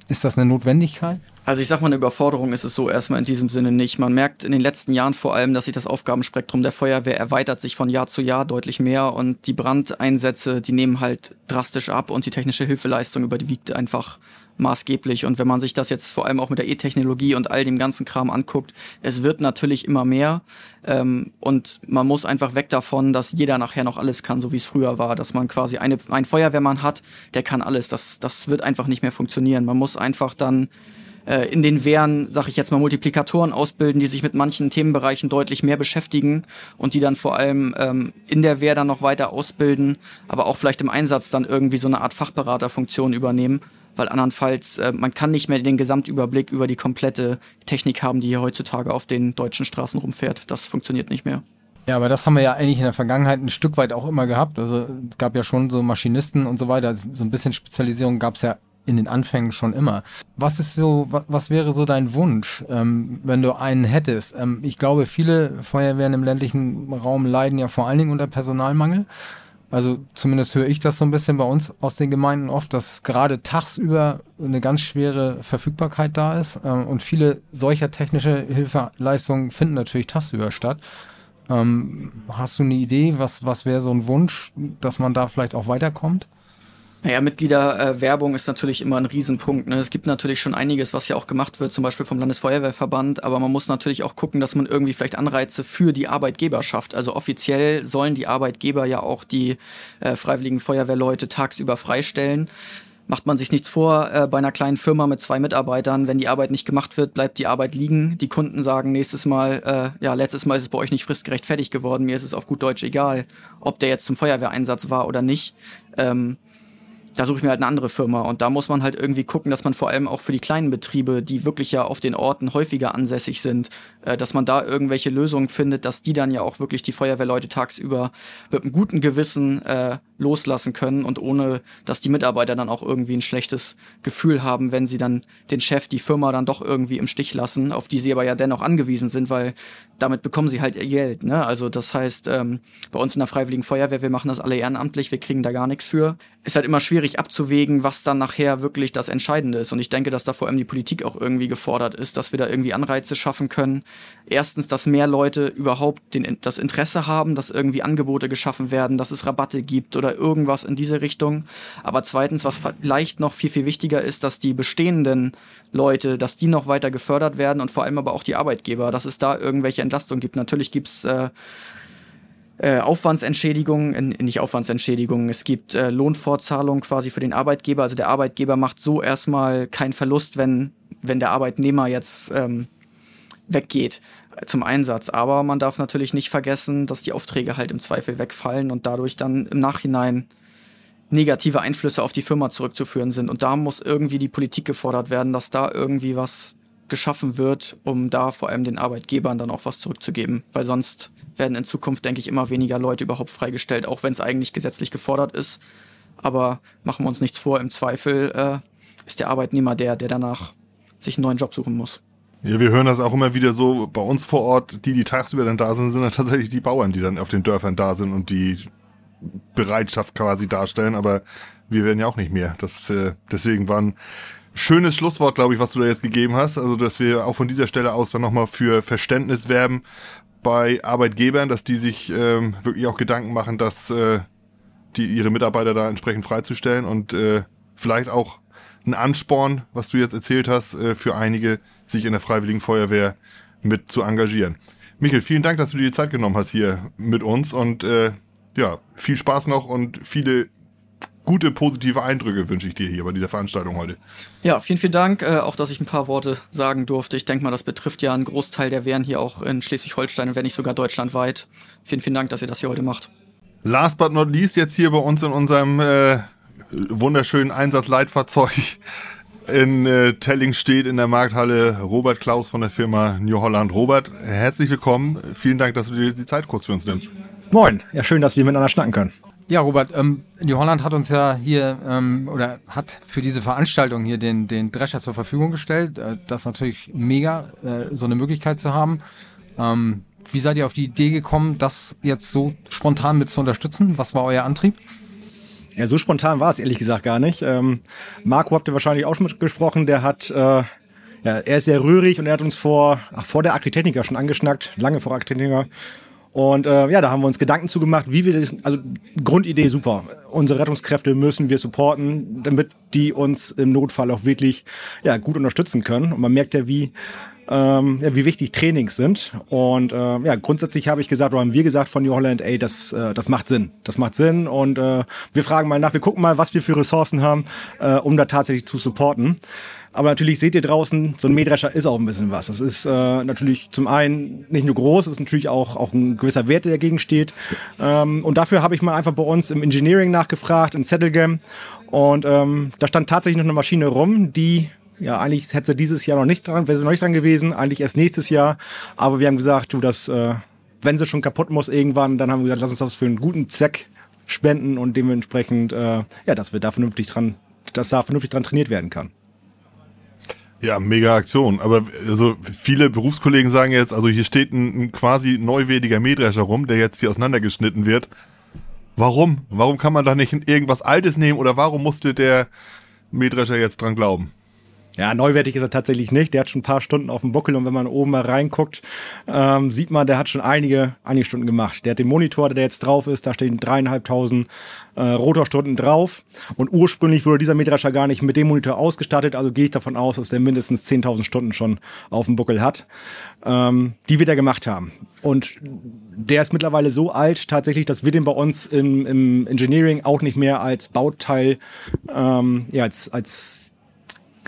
ist das eine Notwendigkeit? Also ich sag mal, eine Überforderung ist es so erstmal in diesem Sinne nicht. Man merkt in den letzten Jahren vor allem, dass sich das Aufgabenspektrum der Feuerwehr erweitert sich von Jahr zu Jahr deutlich mehr und die Brandeinsätze, die nehmen halt drastisch ab und die technische Hilfeleistung überwiegt einfach maßgeblich. Und wenn man sich das jetzt vor allem auch mit der E-Technologie und all dem ganzen Kram anguckt, es wird natürlich immer mehr. Ähm, und man muss einfach weg davon, dass jeder nachher noch alles kann, so wie es früher war. Dass man quasi eine, einen Feuerwehrmann hat, der kann alles. Das, das wird einfach nicht mehr funktionieren. Man muss einfach dann äh, in den Wehren, sag ich jetzt mal, Multiplikatoren ausbilden, die sich mit manchen Themenbereichen deutlich mehr beschäftigen und die dann vor allem ähm, in der Wehr dann noch weiter ausbilden, aber auch vielleicht im Einsatz dann irgendwie so eine Art Fachberaterfunktion übernehmen, weil andernfalls äh, man kann nicht mehr den Gesamtüberblick über die komplette Technik haben, die hier heutzutage auf den deutschen Straßen rumfährt. Das funktioniert nicht mehr. Ja, aber das haben wir ja eigentlich in der Vergangenheit ein Stück weit auch immer gehabt. Also es gab ja schon so Maschinisten und so weiter. So ein bisschen Spezialisierung gab es ja in den Anfängen schon immer. Was ist so, was, wäre so dein Wunsch, ähm, wenn du einen hättest? Ähm, ich glaube, viele Feuerwehren im ländlichen Raum leiden ja vor allen Dingen unter Personalmangel. Also zumindest höre ich das so ein bisschen bei uns aus den Gemeinden oft, dass gerade tagsüber eine ganz schwere Verfügbarkeit da ist. Ähm, und viele solcher technische Hilfeleistungen finden natürlich tagsüber statt. Ähm, hast du eine Idee, was, was wäre so ein Wunsch, dass man da vielleicht auch weiterkommt? Naja, Mitgliederwerbung äh, ist natürlich immer ein Riesenpunkt. Ne? Es gibt natürlich schon einiges, was ja auch gemacht wird, zum Beispiel vom Landesfeuerwehrverband, aber man muss natürlich auch gucken, dass man irgendwie vielleicht Anreize für die Arbeitgeber schafft. Also offiziell sollen die Arbeitgeber ja auch die äh, freiwilligen Feuerwehrleute tagsüber freistellen. Macht man sich nichts vor, äh, bei einer kleinen Firma mit zwei Mitarbeitern, wenn die Arbeit nicht gemacht wird, bleibt die Arbeit liegen. Die Kunden sagen nächstes Mal, äh, ja, letztes Mal ist es bei euch nicht fristgerecht fertig geworden, mir ist es auf gut Deutsch egal, ob der jetzt zum Feuerwehreinsatz war oder nicht. Ähm, da suche ich mir halt eine andere Firma. Und da muss man halt irgendwie gucken, dass man vor allem auch für die kleinen Betriebe, die wirklich ja auf den Orten häufiger ansässig sind, äh, dass man da irgendwelche Lösungen findet, dass die dann ja auch wirklich die Feuerwehrleute tagsüber mit einem guten Gewissen äh, loslassen können und ohne, dass die Mitarbeiter dann auch irgendwie ein schlechtes Gefühl haben, wenn sie dann den Chef, die Firma dann doch irgendwie im Stich lassen, auf die sie aber ja dennoch angewiesen sind, weil damit bekommen sie halt ihr Geld. Ne? Also das heißt, ähm, bei uns in der Freiwilligen Feuerwehr, wir machen das alle ehrenamtlich, wir kriegen da gar nichts für. Ist halt immer schwierig abzuwägen, was dann nachher wirklich das Entscheidende ist. Und ich denke, dass da vor allem die Politik auch irgendwie gefordert ist, dass wir da irgendwie Anreize schaffen können. Erstens, dass mehr Leute überhaupt den, das Interesse haben, dass irgendwie Angebote geschaffen werden, dass es Rabatte gibt oder irgendwas in diese Richtung. Aber zweitens, was vielleicht noch viel, viel wichtiger ist, dass die bestehenden Leute, dass die noch weiter gefördert werden und vor allem aber auch die Arbeitgeber, dass es da irgendwelche Entlastung gibt. Natürlich gibt's äh, äh, Aufwandsentschädigungen, äh, nicht Aufwandsentschädigungen, es gibt äh, Lohnfortzahlung quasi für den Arbeitgeber. Also der Arbeitgeber macht so erstmal keinen Verlust, wenn, wenn der Arbeitnehmer jetzt ähm, weggeht äh, zum Einsatz. Aber man darf natürlich nicht vergessen, dass die Aufträge halt im Zweifel wegfallen und dadurch dann im Nachhinein negative Einflüsse auf die Firma zurückzuführen sind. Und da muss irgendwie die Politik gefordert werden, dass da irgendwie was geschaffen wird, um da vor allem den Arbeitgebern dann auch was zurückzugeben. Weil sonst werden in Zukunft, denke ich, immer weniger Leute überhaupt freigestellt, auch wenn es eigentlich gesetzlich gefordert ist. Aber machen wir uns nichts vor, im Zweifel äh, ist der Arbeitnehmer der, der danach sich einen neuen Job suchen muss. Ja, wir hören das auch immer wieder so bei uns vor Ort, die, die tagsüber dann da sind, sind dann tatsächlich die Bauern, die dann auf den Dörfern da sind und die Bereitschaft quasi darstellen, aber wir werden ja auch nicht mehr. Das, äh, deswegen war ein schönes Schlusswort, glaube ich, was du da jetzt gegeben hast. Also, dass wir auch von dieser Stelle aus dann nochmal für Verständnis werben bei Arbeitgebern, dass die sich ähm, wirklich auch Gedanken machen, dass äh, die ihre Mitarbeiter da entsprechend freizustellen und äh, vielleicht auch ein Ansporn, was du jetzt erzählt hast, äh, für einige, sich in der Freiwilligen Feuerwehr mit zu engagieren. Michael, vielen Dank, dass du dir die Zeit genommen hast hier mit uns und äh, ja, viel Spaß noch und viele gute, positive Eindrücke wünsche ich dir hier bei dieser Veranstaltung heute. Ja, vielen, vielen Dank, äh, auch dass ich ein paar Worte sagen durfte. Ich denke mal, das betrifft ja einen Großteil der Wehren hier auch in Schleswig-Holstein und wenn nicht sogar deutschlandweit. Vielen, vielen Dank, dass ihr das hier heute macht. Last but not least, jetzt hier bei uns in unserem äh, wunderschönen Einsatzleitfahrzeug in äh, Telling steht in der Markthalle Robert Klaus von der Firma New Holland. Robert, herzlich willkommen. Vielen Dank, dass du dir die Zeit kurz für uns nimmst. Moin, ja schön, dass wir miteinander schnacken können. Ja, Robert, ähm, die Holland hat uns ja hier ähm, oder hat für diese Veranstaltung hier den, den Drescher zur Verfügung gestellt. Äh, das ist natürlich mega, äh, so eine Möglichkeit zu haben. Ähm, wie seid ihr auf die Idee gekommen, das jetzt so spontan mit zu unterstützen? Was war euer Antrieb? Ja, so spontan war es ehrlich gesagt gar nicht. Ähm, Marco habt ihr wahrscheinlich auch schon mitgesprochen, der hat, äh, ja, er ist sehr rührig und er hat uns vor, ach, vor der Agritechnica schon angeschnackt, lange vor Agritechnica. Und äh, ja, da haben wir uns Gedanken zugemacht, wie wir das, also Grundidee super. Unsere Rettungskräfte müssen wir supporten, damit die uns im Notfall auch wirklich ja, gut unterstützen können. Und man merkt ja, wie ähm, ja, wie wichtig Trainings sind. Und äh, ja, grundsätzlich habe ich gesagt, oder haben wir gesagt von New Holland, ey, das, äh, das macht Sinn. Das macht Sinn. Und äh, wir fragen mal nach, wir gucken mal, was wir für Ressourcen haben, äh, um da tatsächlich zu supporten. Aber natürlich seht ihr draußen, so ein Mähdrescher ist auch ein bisschen was. Das ist äh, natürlich zum einen nicht nur groß, es ist natürlich auch, auch ein gewisser Wert, der dagegen steht. Ähm, und dafür habe ich mal einfach bei uns im Engineering nachgefragt, in Settlegam. Und ähm, da stand tatsächlich noch eine Maschine rum, die ja, eigentlich hätte sie dieses Jahr noch nicht dran, wäre sie noch nicht dran gewesen, eigentlich erst nächstes Jahr. Aber wir haben gesagt, du, das, äh, wenn sie schon kaputt muss irgendwann, dann haben wir gesagt, lass uns das für einen guten Zweck spenden und dementsprechend, äh, ja, dass wir da vernünftig dran, dass da vernünftig dran trainiert werden kann. Ja, mega Aktion. Aber also viele Berufskollegen sagen jetzt, also hier steht ein, ein quasi neuwertiger Mähdrescher rum, der jetzt hier auseinandergeschnitten wird. Warum? Warum kann man da nicht irgendwas Altes nehmen oder warum musste der Mähdrescher jetzt dran glauben? Ja, neuwertig ist er tatsächlich nicht. Der hat schon ein paar Stunden auf dem Buckel und wenn man oben mal reinguckt, ähm, sieht man, der hat schon einige, einige Stunden gemacht. Der hat den Monitor, der jetzt drauf ist, da stehen dreieinhalbtausend äh, Rotorstunden drauf. Und ursprünglich wurde dieser Mähdrescher gar nicht mit dem Monitor ausgestattet, also gehe ich davon aus, dass der mindestens 10.000 Stunden schon auf dem Buckel hat, ähm, die wir da gemacht haben. Und der ist mittlerweile so alt tatsächlich, dass wir den bei uns im, im Engineering auch nicht mehr als Bauteil, ähm, ja, als, als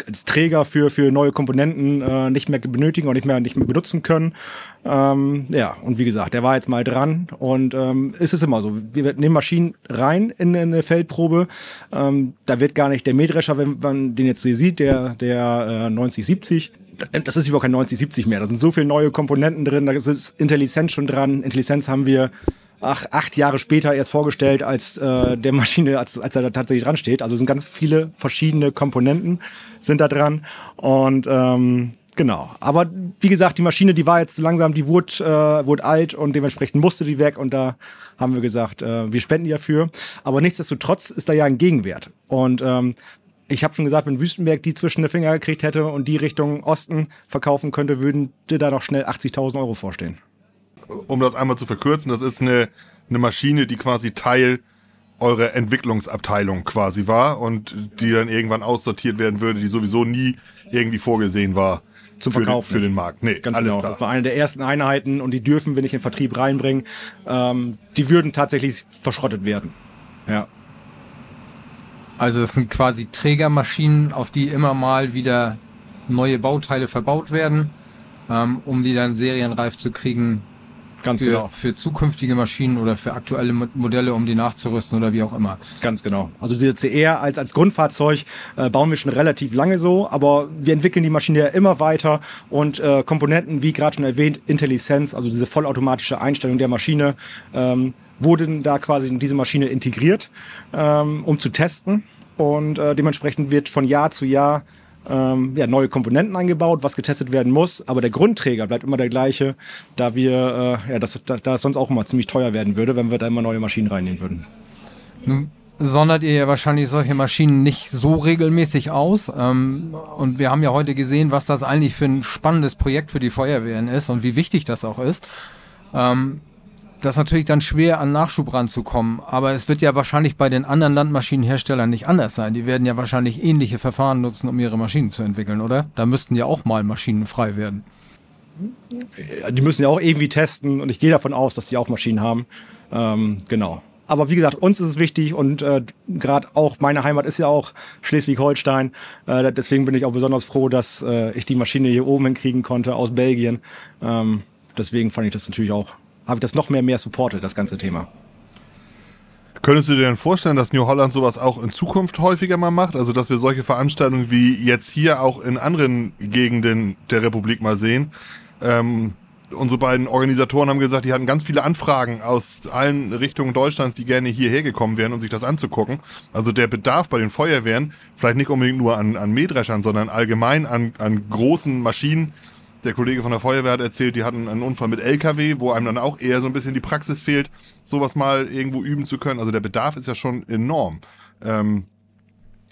als Träger für, für neue Komponenten äh, nicht mehr benötigen und nicht mehr, nicht mehr benutzen können. Ähm, ja, und wie gesagt, der war jetzt mal dran und ähm, ist es immer so. Wir nehmen Maschinen rein in, in eine Feldprobe. Ähm, da wird gar nicht der Mähdrescher, wenn man den jetzt hier sieht, der, der äh, 9070, das ist überhaupt kein 9070 mehr. Da sind so viele neue Komponenten drin, da ist IntelliSense schon dran. IntelliSense haben wir ach, acht Jahre später erst vorgestellt, als äh, der Maschine, als, als er da tatsächlich dran steht. Also sind ganz viele verschiedene Komponenten sind da dran. Und ähm, genau. Aber wie gesagt, die Maschine, die war jetzt langsam, die wurde, äh, wurde alt und dementsprechend musste die weg. Und da haben wir gesagt, äh, wir spenden die dafür. Aber nichtsdestotrotz ist da ja ein Gegenwert. Und ähm, ich habe schon gesagt, wenn Wüstenberg die zwischen den Finger gekriegt hätte und die Richtung Osten verkaufen könnte, würden die da doch schnell 80.000 Euro vorstehen um das einmal zu verkürzen, das ist eine, eine Maschine, die quasi Teil eure Entwicklungsabteilung quasi war und die dann irgendwann aussortiert werden würde, die sowieso nie irgendwie vorgesehen war Zum für, den, Verkauf für den Markt. Nee, Ganz alles genau. klar. Das war eine der ersten Einheiten und die dürfen wir nicht in den Vertrieb reinbringen. Ähm, die würden tatsächlich verschrottet werden. Ja. Also das sind quasi Trägermaschinen, auf die immer mal wieder neue Bauteile verbaut werden, ähm, um die dann serienreif zu kriegen Ganz für, genau. für zukünftige Maschinen oder für aktuelle Mo- Modelle, um die nachzurüsten oder wie auch immer. Ganz genau. Also diese CR als, als Grundfahrzeug äh, bauen wir schon relativ lange so, aber wir entwickeln die Maschine ja immer weiter und äh, Komponenten, wie gerade schon erwähnt, IntelliSense, also diese vollautomatische Einstellung der Maschine, ähm, wurden da quasi in diese Maschine integriert, ähm, um zu testen. Und äh, dementsprechend wird von Jahr zu Jahr ähm, ja, neue Komponenten eingebaut, was getestet werden muss, aber der Grundträger bleibt immer der gleiche, da wir, äh, ja, das, da, da es sonst auch immer ziemlich teuer werden würde, wenn wir da immer neue Maschinen reinnehmen würden. Nun sondert ihr ja wahrscheinlich solche Maschinen nicht so regelmäßig aus. Ähm, und wir haben ja heute gesehen, was das eigentlich für ein spannendes Projekt für die Feuerwehren ist und wie wichtig das auch ist. Das ist natürlich dann schwer, an Nachschub ranzukommen. Aber es wird ja wahrscheinlich bei den anderen Landmaschinenherstellern nicht anders sein. Die werden ja wahrscheinlich ähnliche Verfahren nutzen, um ihre Maschinen zu entwickeln, oder? Da müssten ja auch mal Maschinen frei werden. die müssen ja auch irgendwie testen und ich gehe davon aus, dass die auch Maschinen haben. Ähm, genau. Aber wie gesagt, uns ist es wichtig und äh, gerade auch meine Heimat ist ja auch Schleswig-Holstein. Äh, deswegen bin ich auch besonders froh, dass äh, ich die Maschine hier oben hinkriegen konnte aus Belgien. Ähm, deswegen fand ich das natürlich auch, habe ich das noch mehr mehr supportet, das ganze Thema. Könntest du dir denn vorstellen, dass New Holland sowas auch in Zukunft häufiger mal macht? Also, dass wir solche Veranstaltungen wie jetzt hier auch in anderen Gegenden der Republik mal sehen? Ähm, unsere beiden Organisatoren haben gesagt, die hatten ganz viele Anfragen aus allen Richtungen Deutschlands, die gerne hierher gekommen wären, um sich das anzugucken. Also der Bedarf bei den Feuerwehren, vielleicht nicht unbedingt nur an, an Mähdreschern, sondern allgemein an, an großen Maschinen. Der Kollege von der Feuerwehr hat erzählt, die hatten einen Unfall mit LKW, wo einem dann auch eher so ein bisschen die Praxis fehlt, sowas mal irgendwo üben zu können. Also der Bedarf ist ja schon enorm. Ähm,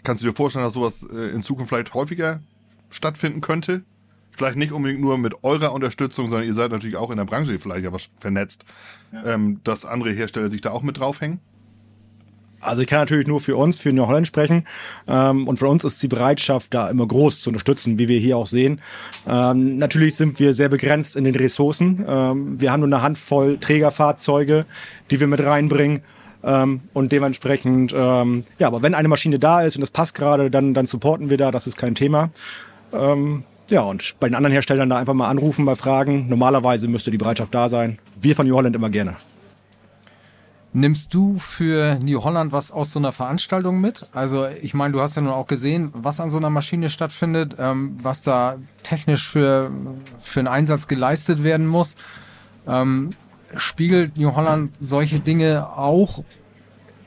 kannst du dir vorstellen, dass sowas äh, in Zukunft vielleicht häufiger stattfinden könnte? Vielleicht nicht unbedingt nur mit eurer Unterstützung, sondern ihr seid natürlich auch in der Branche vielleicht ja was vernetzt, ähm, dass andere Hersteller sich da auch mit draufhängen. Also ich kann natürlich nur für uns, für New Holland sprechen. Ähm, und von uns ist die Bereitschaft da immer groß zu unterstützen, wie wir hier auch sehen. Ähm, natürlich sind wir sehr begrenzt in den Ressourcen. Ähm, wir haben nur eine Handvoll Trägerfahrzeuge, die wir mit reinbringen. Ähm, und dementsprechend, ähm, ja, aber wenn eine Maschine da ist und das passt gerade, dann, dann supporten wir da, das ist kein Thema. Ähm, ja, und bei den anderen Herstellern da einfach mal anrufen, mal fragen. Normalerweise müsste die Bereitschaft da sein. Wir von New Holland immer gerne. Nimmst du für New Holland was aus so einer Veranstaltung mit? Also ich meine, du hast ja nun auch gesehen, was an so einer Maschine stattfindet, ähm, was da technisch für, für einen Einsatz geleistet werden muss. Ähm, spiegelt New Holland solche Dinge auch,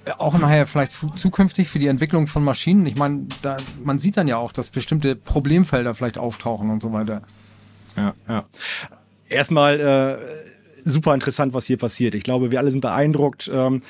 äh, auch nachher vielleicht zukünftig für die Entwicklung von Maschinen? Ich meine, da, man sieht dann ja auch, dass bestimmte Problemfelder vielleicht auftauchen und so weiter. Ja, ja. Erstmal äh, super interessant, was hier passiert. Ich glaube, wir alle sind beeindruckt. Ähm,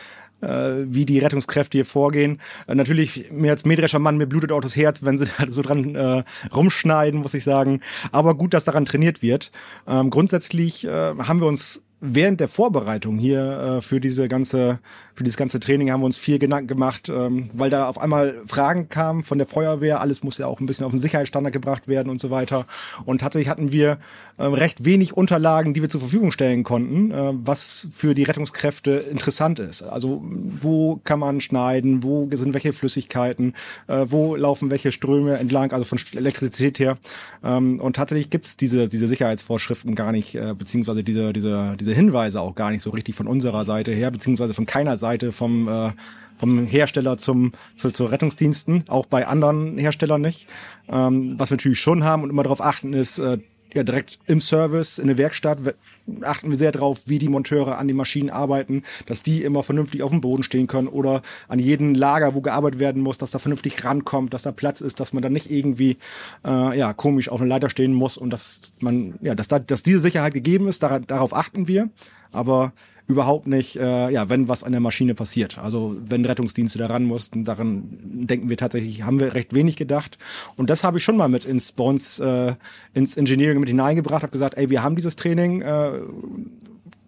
äh, wie die Rettungskräfte hier vorgehen. Äh, natürlich, mir als Mähdrescher Mann, mir blutet auch das Herz, wenn sie *laughs* da so dran äh, rumschneiden, muss ich sagen. Aber gut, dass daran trainiert wird. Ähm, grundsätzlich äh, haben wir uns während der Vorbereitung hier äh, für diese ganze für dieses ganze Training haben wir uns viel Gedanken gemacht, ähm, weil da auf einmal Fragen kamen von der Feuerwehr. Alles muss ja auch ein bisschen auf den Sicherheitsstandard gebracht werden und so weiter. Und tatsächlich hatten wir ähm, recht wenig Unterlagen, die wir zur Verfügung stellen konnten, äh, was für die Rettungskräfte interessant ist. Also wo kann man schneiden, wo sind welche Flüssigkeiten, äh, wo laufen welche Ströme entlang, also von Elektrizität her. Ähm, und tatsächlich gibt's diese, diese Sicherheitsvorschriften gar nicht, äh, beziehungsweise diese, diese, diese Hinweise auch gar nicht so richtig von unserer Seite her, beziehungsweise von keiner Seite vom äh, vom Hersteller zum zu, zu Rettungsdiensten, auch bei anderen Herstellern nicht. Ähm, was wir natürlich schon haben und immer darauf achten ist, äh, ja direkt im Service, in der Werkstatt we- achten wir sehr darauf, wie die Monteure an den Maschinen arbeiten, dass die immer vernünftig auf dem Boden stehen können oder an jedem Lager, wo gearbeitet werden muss, dass da vernünftig rankommt, dass da Platz ist, dass man dann nicht irgendwie äh, ja komisch auf einer Leiter stehen muss und dass man ja, dass da dass diese Sicherheit gegeben ist, dara- darauf achten wir, aber überhaupt nicht, äh, ja, wenn was an der Maschine passiert. Also wenn Rettungsdienste daran mussten, daran denken wir tatsächlich, haben wir recht wenig gedacht. Und das habe ich schon mal mit ins uns äh, ins Engineering mit hineingebracht, habe gesagt, ey, wir haben dieses Training, äh,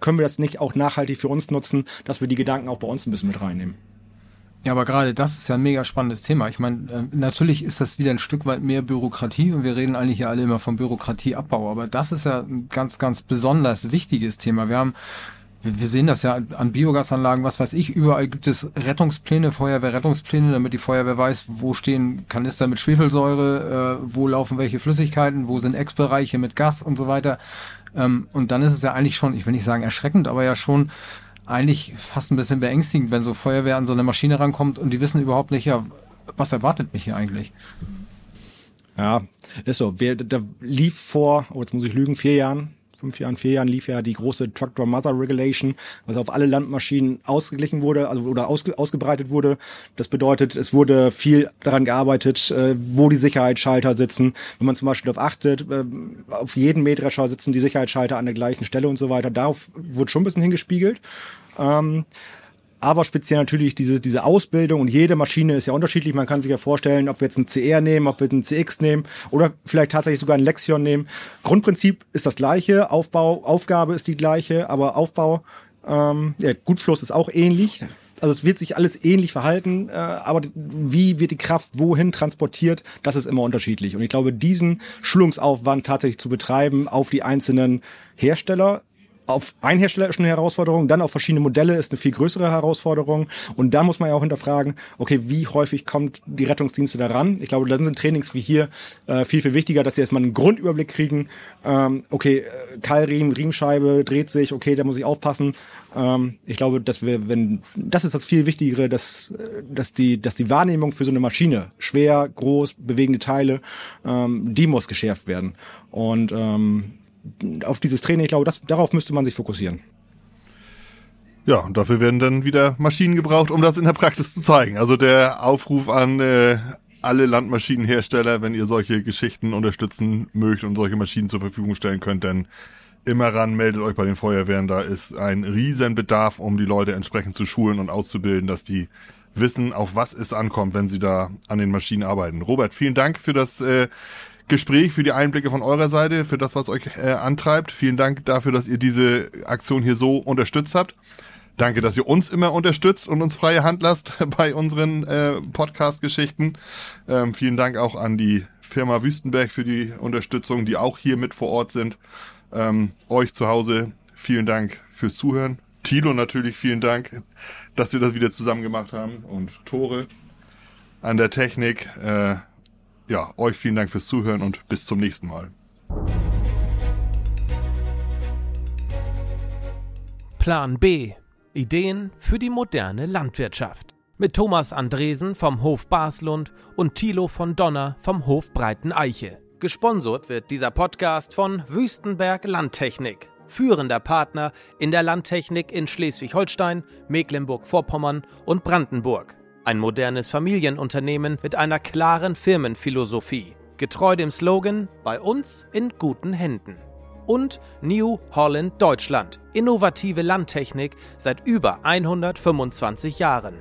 können wir das nicht auch nachhaltig für uns nutzen, dass wir die Gedanken auch bei uns ein bisschen mit reinnehmen. Ja, aber gerade das ist ja ein mega spannendes Thema. Ich meine, äh, natürlich ist das wieder ein Stück weit mehr Bürokratie und wir reden eigentlich ja alle immer vom Bürokratieabbau, aber das ist ja ein ganz, ganz besonders wichtiges Thema. Wir haben wir sehen das ja an Biogasanlagen, was weiß ich, überall gibt es Rettungspläne, Feuerwehrrettungspläne, damit die Feuerwehr weiß, wo stehen Kanister mit Schwefelsäure, äh, wo laufen welche Flüssigkeiten, wo sind Eckbereiche mit Gas und so weiter. Ähm, und dann ist es ja eigentlich schon, ich will nicht sagen erschreckend, aber ja schon eigentlich fast ein bisschen beängstigend, wenn so Feuerwehr an so eine Maschine rankommt und die wissen überhaupt nicht, ja, was erwartet mich hier eigentlich? Ja, ist so. Wir, da lief vor, oh, jetzt muss ich lügen, vier Jahren, fünf Jahren, vier Jahren lief ja die große Tractor Mother Regulation, was auf alle Landmaschinen ausgeglichen wurde, also oder ausge, ausgebreitet wurde. Das bedeutet, es wurde viel daran gearbeitet, äh, wo die Sicherheitsschalter sitzen. Wenn man zum Beispiel darauf achtet, äh, auf jeden Mähdrescher sitzen die Sicherheitsschalter an der gleichen Stelle und so weiter. Darauf wurde schon ein bisschen hingespiegelt. Ähm, aber speziell natürlich diese, diese Ausbildung und jede Maschine ist ja unterschiedlich. Man kann sich ja vorstellen, ob wir jetzt einen CR nehmen, ob wir einen CX nehmen oder vielleicht tatsächlich sogar einen Lexion nehmen. Grundprinzip ist das gleiche, Aufbau, Aufgabe ist die gleiche, aber Aufbau, ähm, ja, Gutfluss ist auch ähnlich. Also es wird sich alles ähnlich verhalten, äh, aber wie wird die Kraft wohin transportiert, das ist immer unterschiedlich. Und ich glaube, diesen Schulungsaufwand tatsächlich zu betreiben auf die einzelnen Hersteller auf ein Hersteller ist eine Herausforderung, dann auf verschiedene Modelle ist eine viel größere Herausforderung. Und da muss man ja auch hinterfragen, okay, wie häufig kommt die Rettungsdienste daran? Ich glaube, dann sind Trainings wie hier äh, viel, viel wichtiger, dass sie erstmal einen Grundüberblick kriegen. Ähm, okay, äh, Keilriemen, Riemenscheibe dreht sich, okay, da muss ich aufpassen. Ähm, ich glaube, dass wir, wenn, das ist das viel Wichtigere, dass, dass die, dass die Wahrnehmung für so eine Maschine, schwer, groß, bewegende Teile, ähm, die muss geschärft werden. Und ähm, auf dieses Training, ich glaube, das, darauf müsste man sich fokussieren. Ja, und dafür werden dann wieder Maschinen gebraucht, um das in der Praxis zu zeigen. Also der Aufruf an äh, alle Landmaschinenhersteller, wenn ihr solche Geschichten unterstützen mögt und solche Maschinen zur Verfügung stellen könnt, dann immer ran, meldet euch bei den Feuerwehren. Da ist ein riesen Bedarf, um die Leute entsprechend zu schulen und auszubilden, dass die wissen, auf was es ankommt, wenn sie da an den Maschinen arbeiten. Robert, vielen Dank für das äh, Gespräch, für die Einblicke von eurer Seite, für das, was euch äh, antreibt. Vielen Dank dafür, dass ihr diese Aktion hier so unterstützt habt. Danke, dass ihr uns immer unterstützt und uns freie Hand lasst *laughs* bei unseren äh, Podcast-Geschichten. Ähm, vielen Dank auch an die Firma Wüstenberg für die Unterstützung, die auch hier mit vor Ort sind. Ähm, euch zu Hause vielen Dank fürs Zuhören. Tilo natürlich vielen Dank, dass wir das wieder zusammen gemacht haben. Und Tore an der Technik. Äh, ja, euch vielen Dank fürs Zuhören und bis zum nächsten Mal. Plan B. Ideen für die moderne Landwirtschaft. Mit Thomas Andresen vom Hof Baslund und Thilo von Donner vom Hof Breiten Eiche. Gesponsert wird dieser Podcast von Wüstenberg Landtechnik, führender Partner in der Landtechnik in Schleswig-Holstein, Mecklenburg-Vorpommern und Brandenburg. Ein modernes Familienunternehmen mit einer klaren Firmenphilosophie, getreu dem Slogan Bei uns in guten Händen. Und New Holland Deutschland, innovative Landtechnik seit über 125 Jahren.